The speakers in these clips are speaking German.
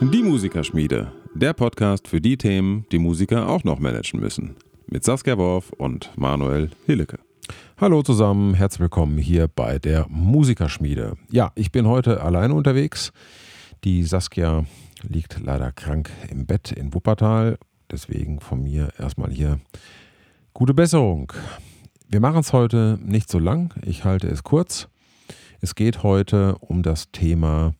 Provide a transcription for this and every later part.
Die Musikerschmiede, der Podcast für die Themen, die Musiker auch noch managen müssen. Mit Saskia Worf und Manuel Hillecke. Hallo zusammen, herzlich willkommen hier bei der Musikerschmiede. Ja, ich bin heute alleine unterwegs. Die Saskia liegt leider krank im Bett in Wuppertal. Deswegen von mir erstmal hier gute Besserung. Wir machen es heute nicht so lang, ich halte es kurz. Es geht heute um das Thema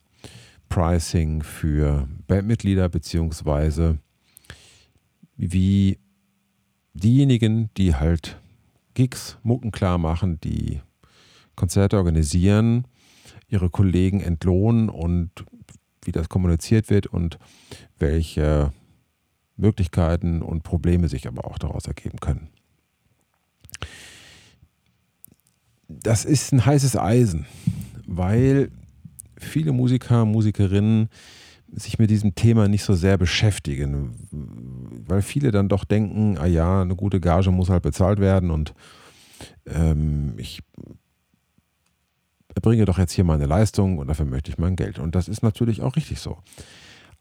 Pricing für Bandmitglieder beziehungsweise wie diejenigen, die halt Gigs, Mucken klar machen, die Konzerte organisieren, ihre Kollegen entlohnen und wie das kommuniziert wird und welche Möglichkeiten und Probleme sich aber auch daraus ergeben können. Das ist ein heißes Eisen, weil viele Musiker, Musikerinnen sich mit diesem Thema nicht so sehr beschäftigen, weil viele dann doch denken, ah ja, eine gute Gage muss halt bezahlt werden und ähm, ich erbringe doch jetzt hier meine Leistung und dafür möchte ich mein Geld. Und das ist natürlich auch richtig so.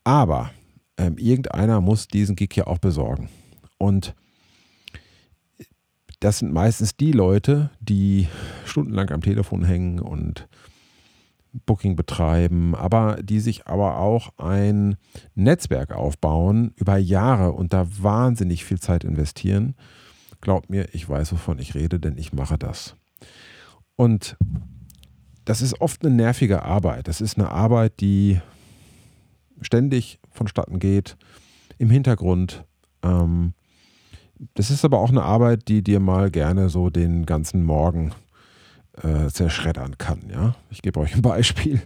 Aber ähm, irgendeiner muss diesen Gig ja auch besorgen. Und das sind meistens die Leute, die stundenlang am Telefon hängen und Booking betreiben, aber die sich aber auch ein Netzwerk aufbauen über Jahre und da wahnsinnig viel Zeit investieren. Glaubt mir, ich weiß, wovon ich rede, denn ich mache das. Und das ist oft eine nervige Arbeit. Das ist eine Arbeit, die ständig vonstatten geht, im Hintergrund. Ähm, das ist aber auch eine Arbeit, die dir mal gerne so den ganzen Morgen äh, zerschreddern kann. Ja? Ich gebe euch ein Beispiel.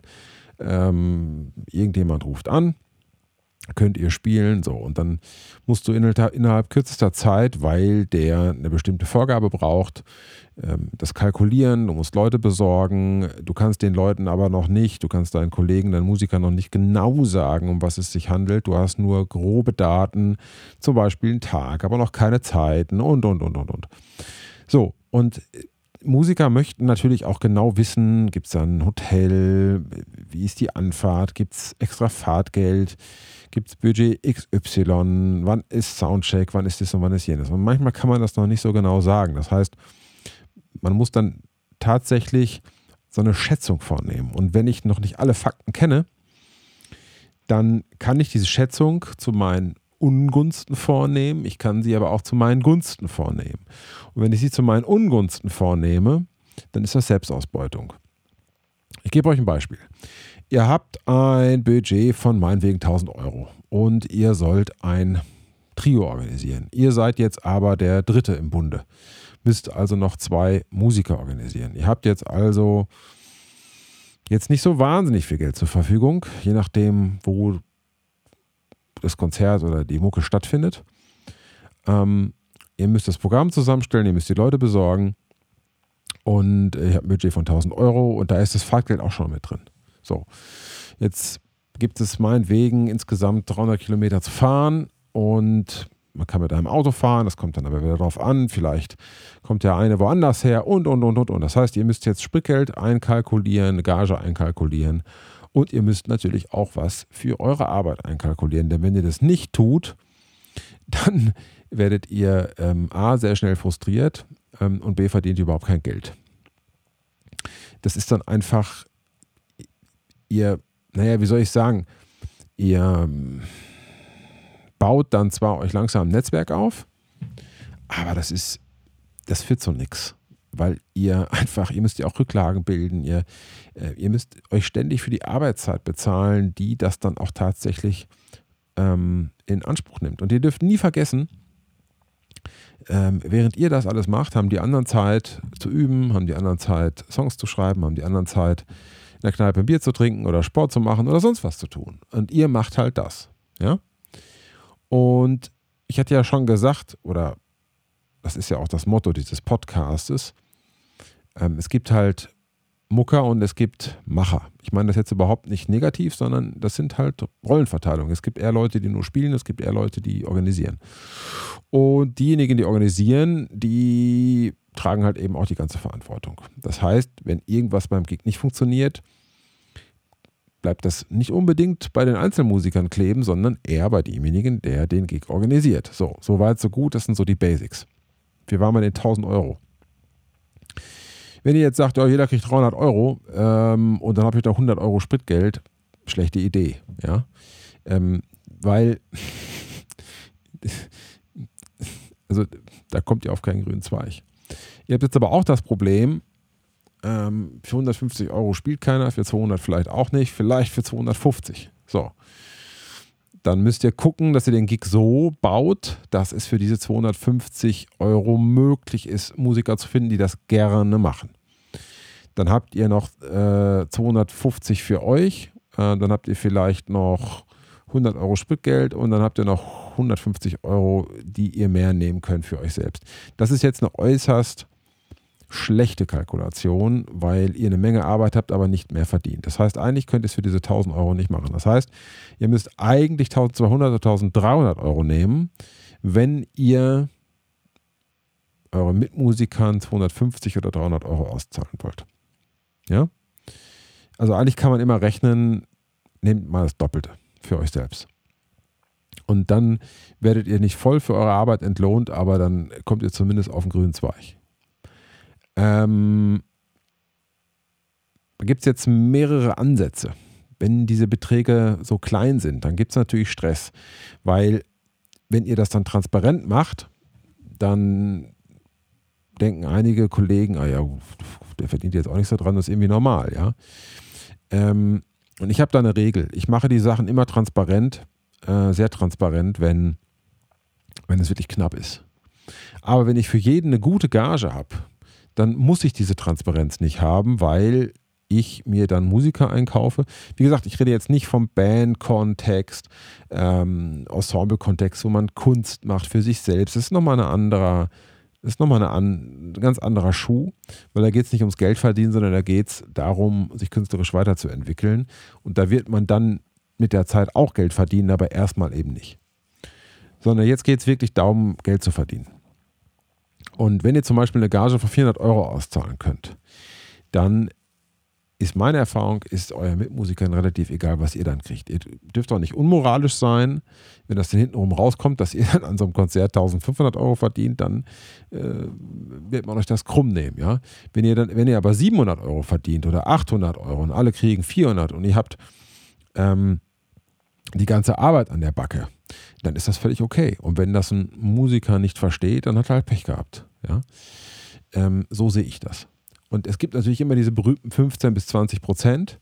Ähm, irgendjemand ruft an, könnt ihr spielen, so und dann musst du innerhalb, kürzester Zeit, weil der eine bestimmte Vorgabe braucht, ähm, das kalkulieren, du musst Leute besorgen, du kannst den Leuten aber noch nicht, du kannst deinen Kollegen, deinen Musikern noch nicht genau sagen, um was es sich handelt. Du hast nur grobe Daten, zum Beispiel einen Tag, aber noch keine Zeiten und und und und und. So, und Musiker möchten natürlich auch genau wissen, gibt es da ein Hotel, wie ist die Anfahrt, gibt es extra Fahrtgeld, gibt es Budget XY, wann ist Soundcheck, wann ist das und wann ist jenes. Und manchmal kann man das noch nicht so genau sagen. Das heißt, man muss dann tatsächlich so eine Schätzung vornehmen. Und wenn ich noch nicht alle Fakten kenne, dann kann ich diese Schätzung zu meinen Ungunsten vornehmen, ich kann sie aber auch zu meinen Gunsten vornehmen. Und wenn ich sie zu meinen Ungunsten vornehme, dann ist das Selbstausbeutung. Ich gebe euch ein Beispiel. Ihr habt ein Budget von meinetwegen 1000 Euro und ihr sollt ein Trio organisieren. Ihr seid jetzt aber der Dritte im Bunde, müsst also noch zwei Musiker organisieren. Ihr habt jetzt also jetzt nicht so wahnsinnig viel Geld zur Verfügung, je nachdem, wo das Konzert oder die Mucke stattfindet. Ähm, ihr müsst das Programm zusammenstellen, ihr müsst die Leute besorgen und ihr habt ein Budget von 1000 Euro und da ist das Fahrtgeld auch schon mit drin. So, jetzt gibt es meinetwegen insgesamt 300 Kilometer zu fahren und man kann mit einem Auto fahren, das kommt dann aber wieder darauf an. Vielleicht kommt der eine woanders her und, und, und, und, und. Das heißt, ihr müsst jetzt Spritgeld einkalkulieren, Gage einkalkulieren und ihr müsst natürlich auch was für eure Arbeit einkalkulieren, denn wenn ihr das nicht tut, dann werdet ihr ähm, A, sehr schnell frustriert ähm, und B, verdient ihr überhaupt kein Geld. Das ist dann einfach, ihr, naja, wie soll ich sagen, ihr ähm, baut dann zwar euch langsam ein Netzwerk auf, aber das ist, das führt zu nichts weil ihr einfach, ihr müsst ja auch Rücklagen bilden, ihr, äh, ihr müsst euch ständig für die Arbeitszeit bezahlen, die das dann auch tatsächlich ähm, in Anspruch nimmt. Und ihr dürft nie vergessen, ähm, während ihr das alles macht, haben die anderen Zeit zu üben, haben die anderen Zeit Songs zu schreiben, haben die anderen Zeit in der Kneipe ein Bier zu trinken oder Sport zu machen oder sonst was zu tun. Und ihr macht halt das. Ja? Und ich hatte ja schon gesagt, oder das ist ja auch das Motto dieses Podcastes, ähm, es gibt halt Mucker und es gibt Macher. Ich meine das jetzt überhaupt nicht negativ, sondern das sind halt Rollenverteilungen. Es gibt eher Leute, die nur spielen, es gibt eher Leute, die organisieren. Und diejenigen, die organisieren, die tragen halt eben auch die ganze Verantwortung. Das heißt, wenn irgendwas beim Gig nicht funktioniert, bleibt das nicht unbedingt bei den Einzelmusikern kleben, sondern eher bei demjenigen, der den Gig organisiert. So, so weit, so gut, das sind so die Basics. Wir waren bei den 1000 Euro. Wenn ihr jetzt sagt, ja, jeder kriegt 300 Euro ähm, und dann habe ich da 100 Euro Spritgeld, schlechte Idee, ja, ähm, weil also da kommt ihr auf keinen grünen Zweig. Ihr habt jetzt aber auch das Problem, ähm, für 150 Euro spielt keiner, für 200 vielleicht auch nicht, vielleicht für 250. So. Dann müsst ihr gucken, dass ihr den Gig so baut, dass es für diese 250 Euro möglich ist, Musiker zu finden, die das gerne machen. Dann habt ihr noch äh, 250 für euch, äh, dann habt ihr vielleicht noch 100 Euro Spritgeld und dann habt ihr noch 150 Euro, die ihr mehr nehmen könnt für euch selbst. Das ist jetzt eine äußerst schlechte Kalkulation, weil ihr eine Menge Arbeit habt, aber nicht mehr verdient. Das heißt, eigentlich könnt ihr es für diese 1000 Euro nicht machen. Das heißt, ihr müsst eigentlich 1200 oder 1300 Euro nehmen, wenn ihr eure Mitmusikern 250 oder 300 Euro auszahlen wollt. Ja? Also eigentlich kann man immer rechnen, nehmt mal das Doppelte für euch selbst. Und dann werdet ihr nicht voll für eure Arbeit entlohnt, aber dann kommt ihr zumindest auf den grünen Zweig. Ähm, da gibt es jetzt mehrere Ansätze. Wenn diese Beträge so klein sind, dann gibt es natürlich Stress, weil wenn ihr das dann transparent macht, dann denken einige Kollegen, ah ja, der verdient jetzt auch nichts daran, das ist irgendwie normal, ja. Ähm, und ich habe da eine Regel. Ich mache die Sachen immer transparent, äh, sehr transparent, wenn, wenn es wirklich knapp ist. Aber wenn ich für jeden eine gute Gage habe, dann muss ich diese Transparenz nicht haben, weil ich mir dann Musiker einkaufe. Wie gesagt, ich rede jetzt nicht vom Band-Kontext, ähm, Ensemble-Kontext, wo man Kunst macht für sich selbst. Das ist nochmal eine andere, ist nochmal ein ganz anderer Schuh, weil da geht es nicht ums Geld verdienen, sondern da geht es darum, sich künstlerisch weiterzuentwickeln. Und da wird man dann mit der Zeit auch Geld verdienen, aber erstmal eben nicht. Sondern jetzt geht es wirklich darum, Geld zu verdienen. Und wenn ihr zum Beispiel eine Gage von 400 Euro auszahlen könnt, dann ist meine Erfahrung, ist euer Mitmusikern relativ egal, was ihr dann kriegt. Ihr dürft auch nicht unmoralisch sein, wenn das dann hintenrum rauskommt, dass ihr dann an so einem Konzert 1500 Euro verdient, dann äh, wird man euch das krumm nehmen. Ja? Wenn, ihr dann, wenn ihr aber 700 Euro verdient oder 800 Euro und alle kriegen 400 und ihr habt ähm, die ganze Arbeit an der Backe, dann ist das völlig okay. Und wenn das ein Musiker nicht versteht, dann hat er halt Pech gehabt. Ja? Ähm, so sehe ich das. Und es gibt natürlich immer diese berühmten 15 bis 20 Prozent,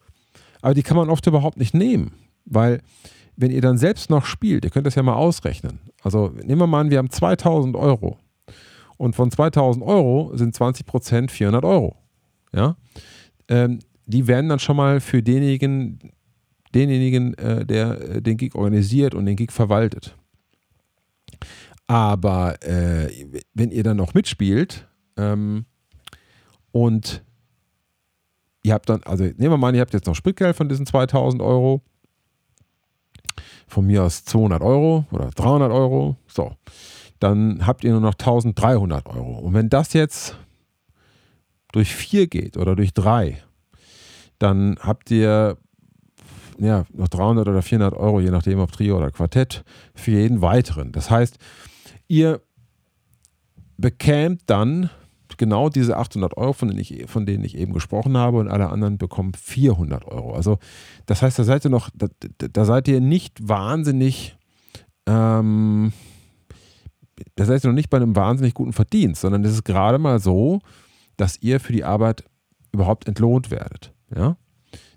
aber die kann man oft überhaupt nicht nehmen, weil wenn ihr dann selbst noch spielt, ihr könnt das ja mal ausrechnen. Also nehmen wir mal an, wir haben 2000 Euro und von 2000 Euro sind 20 Prozent 400 Euro. Ja? Ähm, die werden dann schon mal für denjenigen, denjenigen, äh, der äh, den Gig organisiert und den Gig verwaltet. Aber äh, wenn ihr dann noch mitspielt ähm, und ihr habt dann, also nehmen wir mal ihr habt jetzt noch Spritgeld von diesen 2000 Euro, von mir aus 200 Euro oder 300 Euro, so, dann habt ihr nur noch 1300 Euro. Und wenn das jetzt durch 4 geht oder durch 3, dann habt ihr ja, noch 300 oder 400 Euro, je nachdem ob Trio oder Quartett, für jeden weiteren. Das heißt, ihr bekämt dann genau diese 800 Euro, von denen, ich, von denen ich eben gesprochen habe, und alle anderen bekommen 400 Euro. Also, das heißt, da seid ihr noch, da, da seid ihr nicht wahnsinnig, ähm, da seid ihr noch nicht bei einem wahnsinnig guten Verdienst, sondern es ist gerade mal so, dass ihr für die Arbeit überhaupt entlohnt werdet. Ja?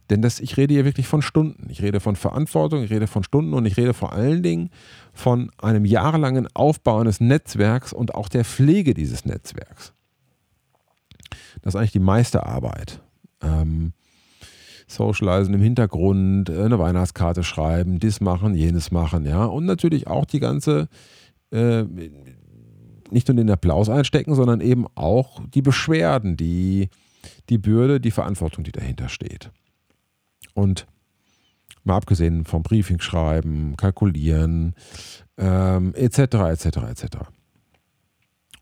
Denn das, ich rede hier wirklich von Stunden. Ich rede von Verantwortung, ich rede von Stunden und ich rede vor allen Dingen von einem jahrelangen Aufbau eines Netzwerks und auch der Pflege dieses Netzwerks. Das ist eigentlich die meiste Arbeit. Ähm, Socializen im Hintergrund, äh, eine Weihnachtskarte schreiben, dies machen, jenes machen, ja. Und natürlich auch die ganze, äh, nicht nur den Applaus einstecken, sondern eben auch die Beschwerden, die, die Bürde, die Verantwortung, die dahinter steht. Und mal abgesehen vom Briefing schreiben, kalkulieren, etc., etc., etc.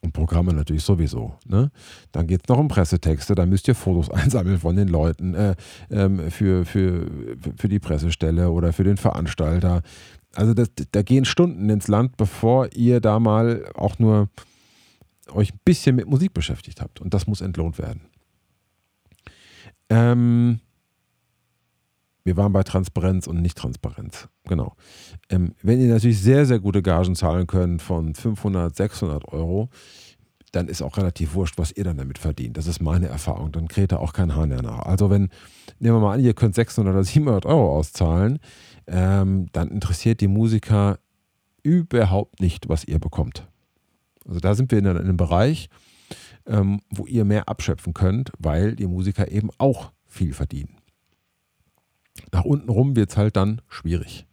Und Programme natürlich sowieso. Ne? Dann geht es noch um Pressetexte, da müsst ihr Fotos einsammeln von den Leuten äh, ähm, für, für, für die Pressestelle oder für den Veranstalter. Also das, da gehen Stunden ins Land, bevor ihr da mal auch nur euch ein bisschen mit Musik beschäftigt habt. Und das muss entlohnt werden. Ähm, wir waren bei Transparenz und Nicht-Transparenz. Genau. Ähm, wenn ihr natürlich sehr, sehr gute Gagen zahlen könnt von 500, 600 Euro, dann ist auch relativ wurscht, was ihr dann damit verdient. Das ist meine Erfahrung. Dann kräht da auch kein Hahn nach. Also wenn, nehmen wir mal an, ihr könnt 600 oder 700 Euro auszahlen, ähm, dann interessiert die Musiker überhaupt nicht, was ihr bekommt. Also da sind wir in einem Bereich, ähm, wo ihr mehr abschöpfen könnt, weil die Musiker eben auch viel verdienen. Nach unten rum wird es halt dann schwierig.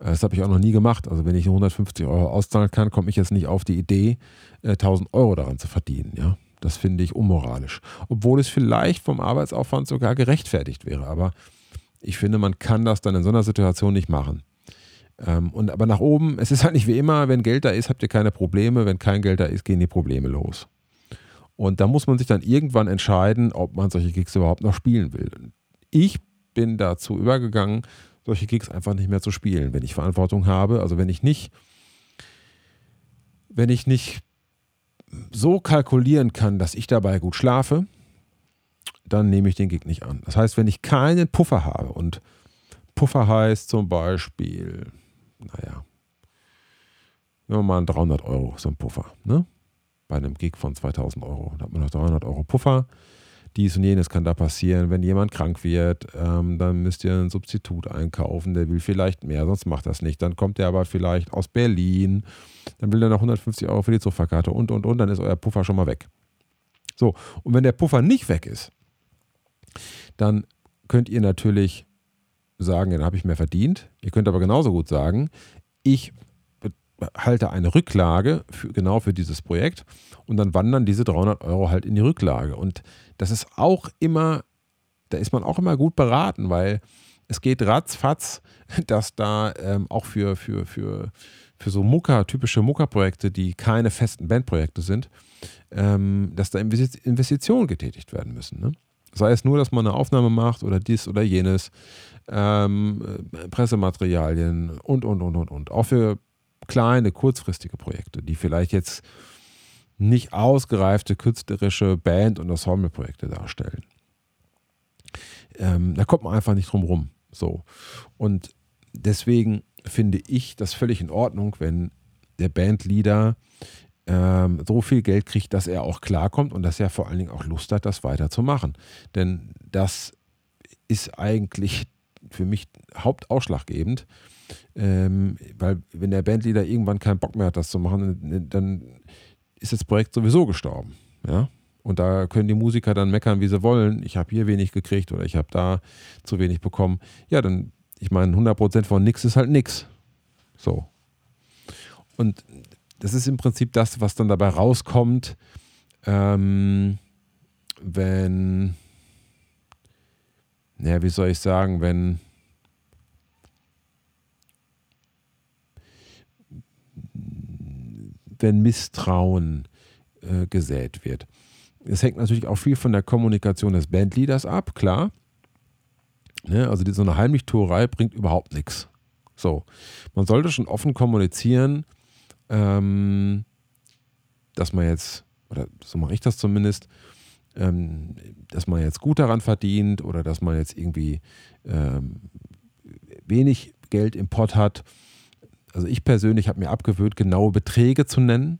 Äh, das habe ich auch noch nie gemacht. Also wenn ich 150 Euro auszahlen kann, komme ich jetzt nicht auf die Idee, 1000 äh, Euro daran zu verdienen. Ja? Das finde ich unmoralisch. Obwohl es vielleicht vom Arbeitsaufwand sogar gerechtfertigt wäre. Aber ich finde, man kann das dann in so einer Situation nicht machen. Ähm, und aber nach oben, es ist halt nicht wie immer, wenn Geld da ist, habt ihr keine Probleme. Wenn kein Geld da ist, gehen die Probleme los. Und da muss man sich dann irgendwann entscheiden, ob man solche Gigs überhaupt noch spielen will. Ich bin dazu übergegangen, solche Gigs einfach nicht mehr zu spielen, wenn ich Verantwortung habe. Also wenn ich nicht, wenn ich nicht so kalkulieren kann, dass ich dabei gut schlafe, dann nehme ich den Gig nicht an. Das heißt, wenn ich keinen Puffer habe und Puffer heißt zum Beispiel, naja, nehmen wir mal einen 300 Euro, so ein Puffer, ne? Bei einem Gig von 2000 Euro. Da hat man noch 300 Euro Puffer dies und jenes kann da passieren. Wenn jemand krank wird, ähm, dann müsst ihr ein Substitut einkaufen, der will vielleicht mehr, sonst macht das nicht. Dann kommt der aber vielleicht aus Berlin, dann will er noch 150 Euro für die Zugfahrkarte und, und, und, dann ist euer Puffer schon mal weg. So, und wenn der Puffer nicht weg ist, dann könnt ihr natürlich sagen, dann habe ich mehr verdient. Ihr könnt aber genauso gut sagen, ich halte eine Rücklage für, genau für dieses Projekt und dann wandern diese 300 Euro halt in die Rücklage. Und das ist auch immer, da ist man auch immer gut beraten, weil es geht ratzfatz, dass da ähm, auch für, für, für, für so Mucker, typische Mucker-Projekte, die keine festen Bandprojekte sind, ähm, dass da Investitionen getätigt werden müssen. Ne? Sei es nur, dass man eine Aufnahme macht oder dies oder jenes, ähm, äh, Pressematerialien und, und, und, und, und. Auch für kleine, kurzfristige Projekte, die vielleicht jetzt nicht ausgereifte künstlerische Band- und Ensembleprojekte darstellen. Ähm, da kommt man einfach nicht drum rum. So. Und deswegen finde ich das völlig in Ordnung, wenn der Bandleader ähm, so viel Geld kriegt, dass er auch klarkommt und dass er vor allen Dingen auch Lust hat, das weiterzumachen. Denn das ist eigentlich für mich hauptausschlaggebend. Ähm, weil wenn der Bandleader irgendwann keinen Bock mehr hat, das zu machen, dann ist das Projekt sowieso gestorben. Ja? Und da können die Musiker dann meckern, wie sie wollen. Ich habe hier wenig gekriegt oder ich habe da zu wenig bekommen. Ja, dann, ich meine, 100% von nix ist halt nix. So. Und das ist im Prinzip das, was dann dabei rauskommt, ähm, wenn, ja, wie soll ich sagen, wenn wenn Misstrauen äh, gesät wird. Es hängt natürlich auch viel von der Kommunikation des Bandleaders ab, klar. Ne, also die, so eine Heimlichtuerei bringt überhaupt nichts. So, man sollte schon offen kommunizieren, ähm, dass man jetzt, oder so mache ich das zumindest, ähm, dass man jetzt gut daran verdient oder dass man jetzt irgendwie ähm, wenig Geld im Pott hat also ich persönlich habe mir abgewöhnt, genaue Beträge zu nennen.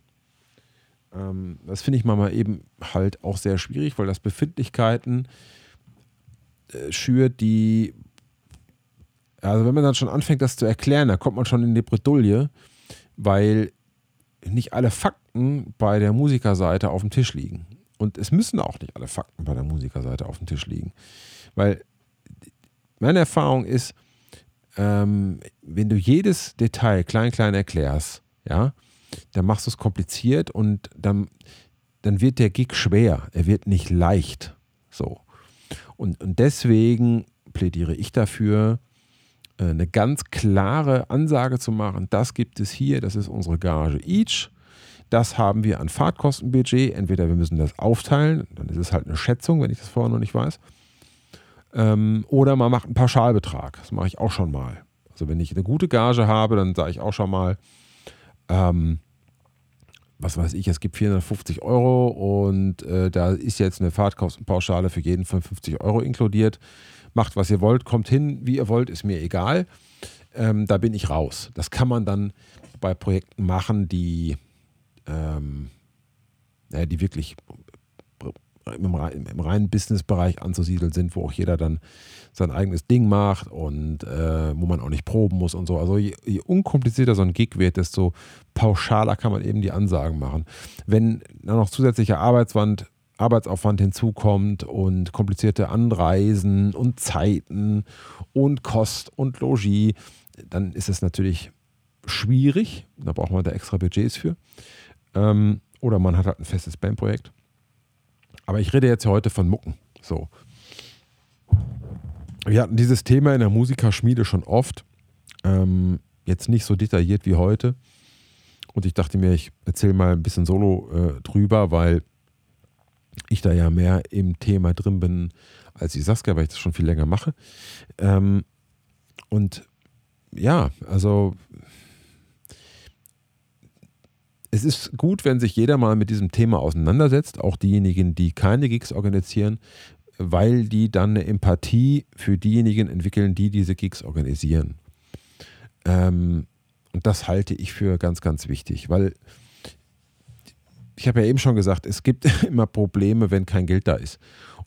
Ähm, das finde ich manchmal eben halt auch sehr schwierig, weil das Befindlichkeiten äh, schürt, die, also wenn man dann schon anfängt, das zu erklären, dann kommt man schon in die Bredouille, weil nicht alle Fakten bei der Musikerseite auf dem Tisch liegen. Und es müssen auch nicht alle Fakten bei der Musikerseite auf dem Tisch liegen. Weil meine Erfahrung ist, ähm, wenn du jedes Detail klein, klein erklärst, ja, dann machst du es kompliziert und dann, dann wird der Gig schwer. Er wird nicht leicht. So. Und, und deswegen plädiere ich dafür, äh, eine ganz klare Ansage zu machen, das gibt es hier, das ist unsere Gage each. das haben wir an Fahrtkostenbudget. Entweder wir müssen das aufteilen, dann ist es halt eine Schätzung, wenn ich das vorher noch nicht weiß. Ähm, oder man macht einen Pauschalbetrag. Das mache ich auch schon mal. Also wenn ich eine gute Gage habe, dann sage ich auch schon mal, ähm, was weiß ich, es gibt 450 Euro und äh, da ist jetzt eine Fahrtkostenpauschale für jeden von 50 Euro inkludiert. Macht, was ihr wollt, kommt hin, wie ihr wollt, ist mir egal. Ähm, da bin ich raus. Das kann man dann bei Projekten machen, die, ähm, ja, die wirklich im, im reinen Businessbereich anzusiedeln sind, wo auch jeder dann sein eigenes Ding macht und äh, wo man auch nicht proben muss und so. Also je, je, unkomplizierter so ein Gig wird, desto pauschaler kann man eben die Ansagen machen. Wenn dann noch zusätzlicher Arbeitswand, Arbeitsaufwand hinzukommt und komplizierte Anreisen und Zeiten und Kost und Logis, dann ist es natürlich schwierig. Da braucht man da extra Budgets für. Ähm, oder man hat halt ein festes Bandprojekt. Aber ich rede jetzt heute von Mucken. So. Wir hatten dieses Thema in der Musikerschmiede schon oft. Ähm, jetzt nicht so detailliert wie heute. Und ich dachte mir, ich erzähle mal ein bisschen solo äh, drüber, weil ich da ja mehr im Thema drin bin als die Saskia, weil ich das schon viel länger mache. Ähm, und ja, also es ist gut, wenn sich jeder mal mit diesem Thema auseinandersetzt, auch diejenigen, die keine Gigs organisieren, weil die dann eine Empathie für diejenigen entwickeln, die diese Gigs organisieren. Ähm, und das halte ich für ganz, ganz wichtig, weil ich habe ja eben schon gesagt, es gibt immer Probleme, wenn kein Geld da ist.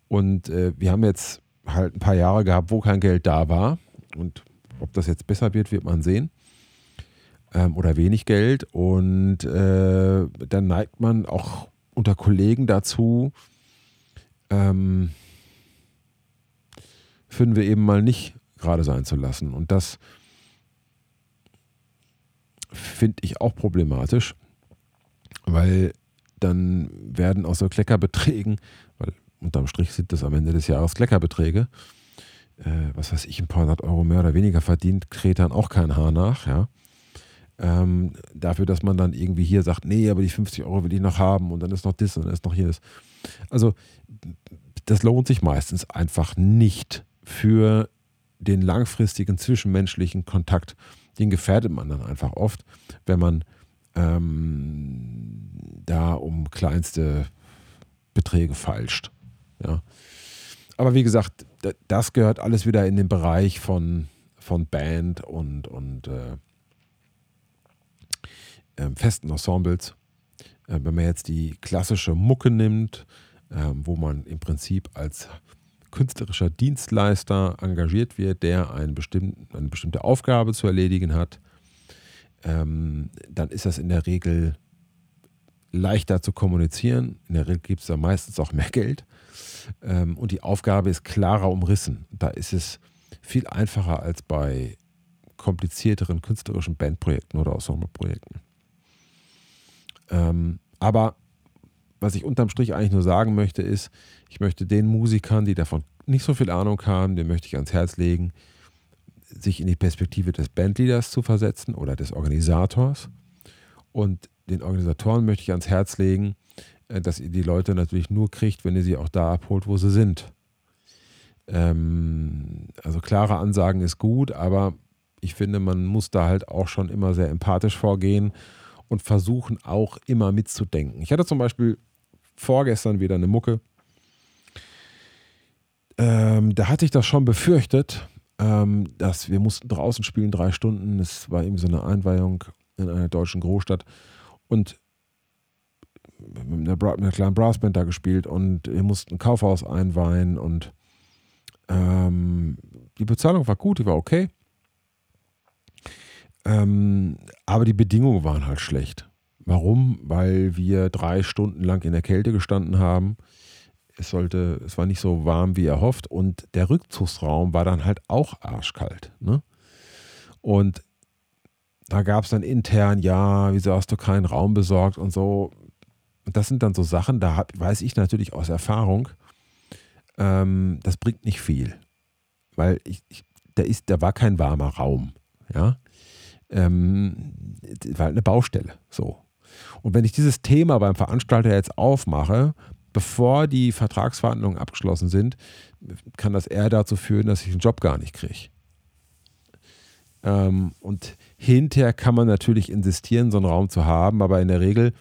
Und äh, wir haben jetzt halt ein paar Jahre gehabt, wo kein Geld da war. Und ob das jetzt besser wird, wird man sehen ähm, oder wenig Geld. Und äh, dann neigt man auch unter Kollegen dazu, ähm, finden wir eben mal nicht gerade sein zu lassen. Und das finde ich auch problematisch, weil dann werden aus so Kleckerbeträgen, weil unterm Strich sind das am Ende des Jahres Kleckerbeträge, äh, was weiß ich, ein paar hundert Euro mehr oder weniger verdient, kräht dann auch kein Haar nach, ja. Ähm, dafür, dass man dann irgendwie hier sagt, nee, aber die 50 Euro will ich noch haben und dann ist noch das und dann ist noch jenes. Also das lohnt sich meistens einfach nicht für den langfristigen zwischenmenschlichen Kontakt. Den gefährdet man dann einfach oft, wenn man ähm, da um kleinste Beträge falscht. Ja. Aber wie gesagt, das gehört alles wieder in den Bereich von, von Band und, und äh, ähm, festen Ensembles. Äh, wenn man jetzt die klassische Mucke nimmt, äh, wo man im Prinzip als künstlerischer Dienstleister engagiert wird, der eine bestimmte, eine bestimmte Aufgabe zu erledigen hat, ähm, dann ist das in der Regel leichter zu kommunizieren. In der Regel gibt es da meistens auch mehr Geld. Ähm, und die Aufgabe ist klarer umrissen. Da ist es viel einfacher als bei komplizierteren künstlerischen Bandprojekten oder Ensembleprojekten. Ähm, aber was ich unterm Strich eigentlich nur sagen möchte, ist, ich möchte den Musikern, die davon nicht so viel Ahnung haben, den möchte ich ans Herz legen, sich in die Perspektive des Bandleaders zu versetzen oder des Organisators. Und den Organisatoren möchte ich ans Herz legen, äh, dass ihr die Leute natürlich nur kriegt, wenn ihr sie auch da abholt, wo sie sind. Ähm, also klare Ansagen ist gut, aber ich finde, man muss da halt auch schon immer sehr empathisch vorgehen und versuchen auch immer mitzudenken. Ich hatte zum Beispiel vorgestern wieder eine Mucke. Ähm, da hatte ich das schon befürchtet, ähm, dass wir mussten draußen spielen, drei Stunden. Es war eben so eine Einweihung in einer deutschen Großstadt. Und mit einer, mit einer kleinen Brassband da gespielt und wir mussten ein Kaufhaus einweihen und ähm, die Bezahlung war gut, die war okay. Ähm, aber die Bedingungen waren halt schlecht. Warum? Weil wir drei Stunden lang in der Kälte gestanden haben. Es sollte, es war nicht so warm wie erhofft und der Rückzugsraum war dann halt auch arschkalt. Ne? Und da gab es dann intern, ja, wieso hast du keinen Raum besorgt und so. Das sind dann so Sachen, da hab, weiß ich natürlich aus Erfahrung, ähm, das bringt nicht viel. Weil ich, ich, da, ist, da war kein warmer Raum. Ja ähm, war halt eine Baustelle. So. Und wenn ich dieses Thema beim Veranstalter jetzt aufmache, bevor die Vertragsverhandlungen abgeschlossen sind, kann das eher dazu führen, dass ich den Job gar nicht kriege. Ähm, und hinterher kann man natürlich insistieren, so einen Raum zu haben, aber in der Regel,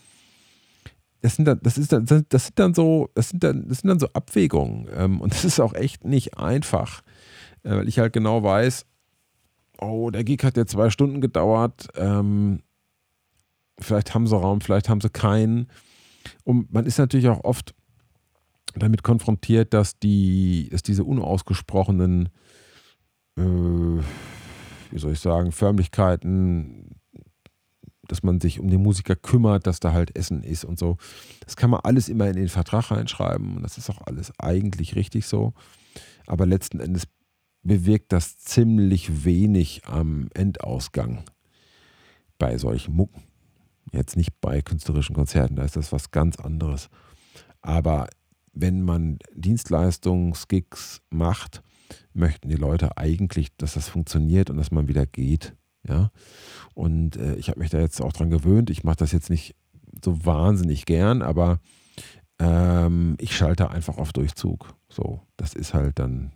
das sind dann, das ist dann, das sind dann so, das sind dann, das sind dann so Abwägungen. Ähm, und das ist auch echt nicht einfach, äh, weil ich halt genau weiß, oh, der Gig hat ja zwei Stunden gedauert, ähm, vielleicht haben sie Raum, vielleicht haben sie keinen. Und man ist natürlich auch oft damit konfrontiert, dass die, dass diese unausgesprochenen äh, wie soll ich sagen, Förmlichkeiten, dass man sich um den Musiker kümmert, dass da halt Essen ist und so. Das kann man alles immer in den Vertrag reinschreiben und das ist auch alles eigentlich richtig so. Aber letzten Endes bewirkt das ziemlich wenig am Endausgang bei solchen Mucken. Jetzt nicht bei künstlerischen Konzerten, da ist das was ganz anderes. Aber wenn man Dienstleistungsgigs macht, möchten die Leute eigentlich, dass das funktioniert und dass man wieder geht. Ja. Und äh, ich habe mich da jetzt auch dran gewöhnt. Ich mache das jetzt nicht so wahnsinnig gern, aber ähm, ich schalte einfach auf Durchzug. So, das ist halt dann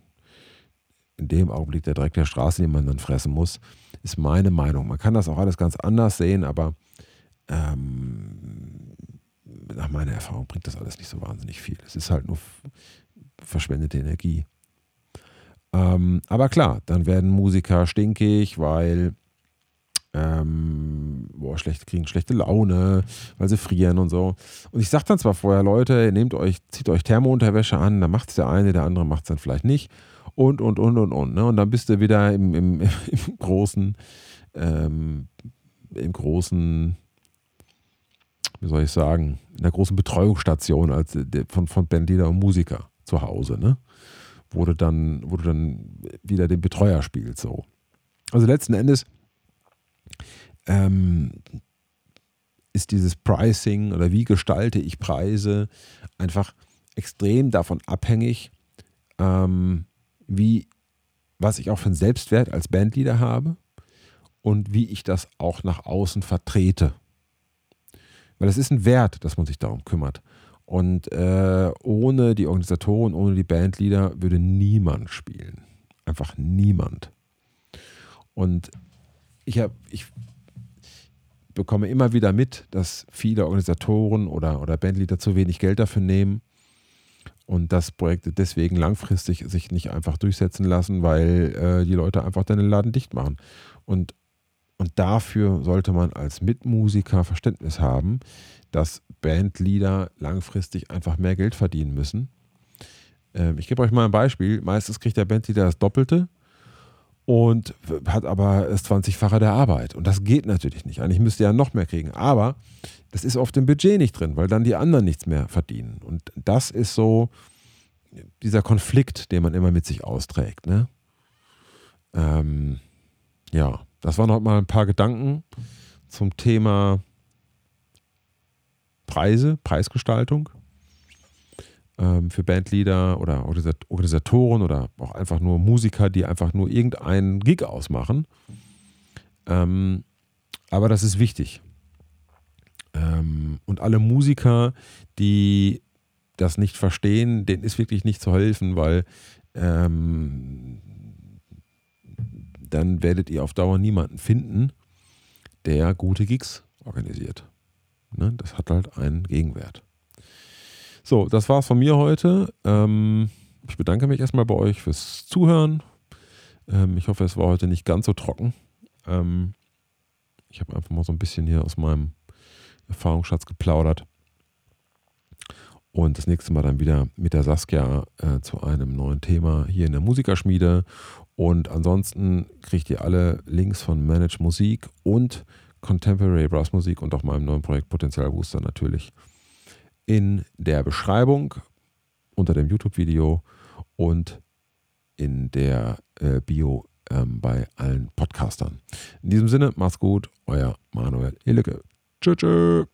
in dem Augenblick der Dreck der Straße, den man dann fressen muss, ist meine Meinung. Man kann das auch alles ganz anders sehen, aber ähm, nach meiner Erfahrung bringt das alles nicht so wahnsinnig viel. Es ist halt nur verschwendete Energie. Ähm, aber klar, dann werden Musiker stinkig, weil ähm, boah, schlecht, kriegen schlechte Laune, weil sie frieren und so. Und ich sage dann zwar vorher, Leute, nehmt euch, zieht euch Thermounterwäsche an, dann macht es der eine, der andere macht es dann vielleicht nicht. Und, und, und, und, und. Ne? Und dann bist du wieder im, im, im großen, ähm, im großen, wie soll ich sagen, in der großen Betreuungsstation als, von, von Bandleader und Musiker zu Hause. Ne? wo du dann, wo du dann wieder den Betreuer spielst. So. Also letzten Endes ähm, ist dieses Pricing oder wie gestalte ich Preise einfach extrem davon abhängig, ähm, wie, was ich auch für einen Selbstwert als Bandleader habe und wie ich das auch nach außen vertrete. Weil es ist ein Wert, dass man sich darum kümmert. Und äh, ohne die Organisatoren, ohne die Bandleader würde niemand spielen. Einfach niemand. Und ich, hab, ich bekomme immer wieder mit, dass viele Organisatoren oder, oder Bandleader zu wenig Geld dafür nehmen und dass Projekte deswegen langfristig sich nicht einfach durchsetzen lassen, weil äh, die Leute einfach dann den Laden dicht machen. Und, und dafür sollte man als Mitmusiker Verständnis haben, dass Bandleader langfristig einfach mehr Geld verdienen müssen. Ähm, ich gebe euch mal ein Beispiel. Meistens kriegt der Bandleader das Doppelte und hat aber das 20-fache der Arbeit. Und das geht natürlich nicht. Eigentlich müsste er noch mehr kriegen. Aber das ist auf dem Budget nicht drin, weil dann die anderen nichts mehr verdienen. Und das ist so dieser Konflikt, den man immer mit sich austrägt. Ne? Ähm, ja, das waren noch mal ein paar Gedanken zum Thema Preise, Preisgestaltung für Bandleader oder Organisatoren oder auch einfach nur Musiker, die einfach nur irgendeinen Gig ausmachen. Ähm, aber das ist wichtig. Ähm, und alle Musiker, die das nicht verstehen, denen ist wirklich nicht zu helfen, weil ähm, dann werdet ihr auf Dauer niemanden finden, der gute Gigs organisiert. Ne? Das hat halt einen Gegenwert. So, das war's von mir heute. Ähm, ich bedanke mich erstmal bei euch fürs Zuhören. Ähm, ich hoffe, es war heute nicht ganz so trocken. Ähm, ich habe einfach mal so ein bisschen hier aus meinem Erfahrungsschatz geplaudert. Und das nächste Mal dann wieder mit der Saskia äh, zu einem neuen Thema hier in der Musikerschmiede. Und ansonsten kriegt ihr alle Links von Manage Musik und Contemporary Brass Musik und auch meinem neuen Projekt Potenzial Booster natürlich in der Beschreibung unter dem YouTube-Video und in der äh, Bio ähm, bei allen Podcastern. In diesem Sinne, macht's gut, euer Manuel Elecke. Tschüss. tschüss.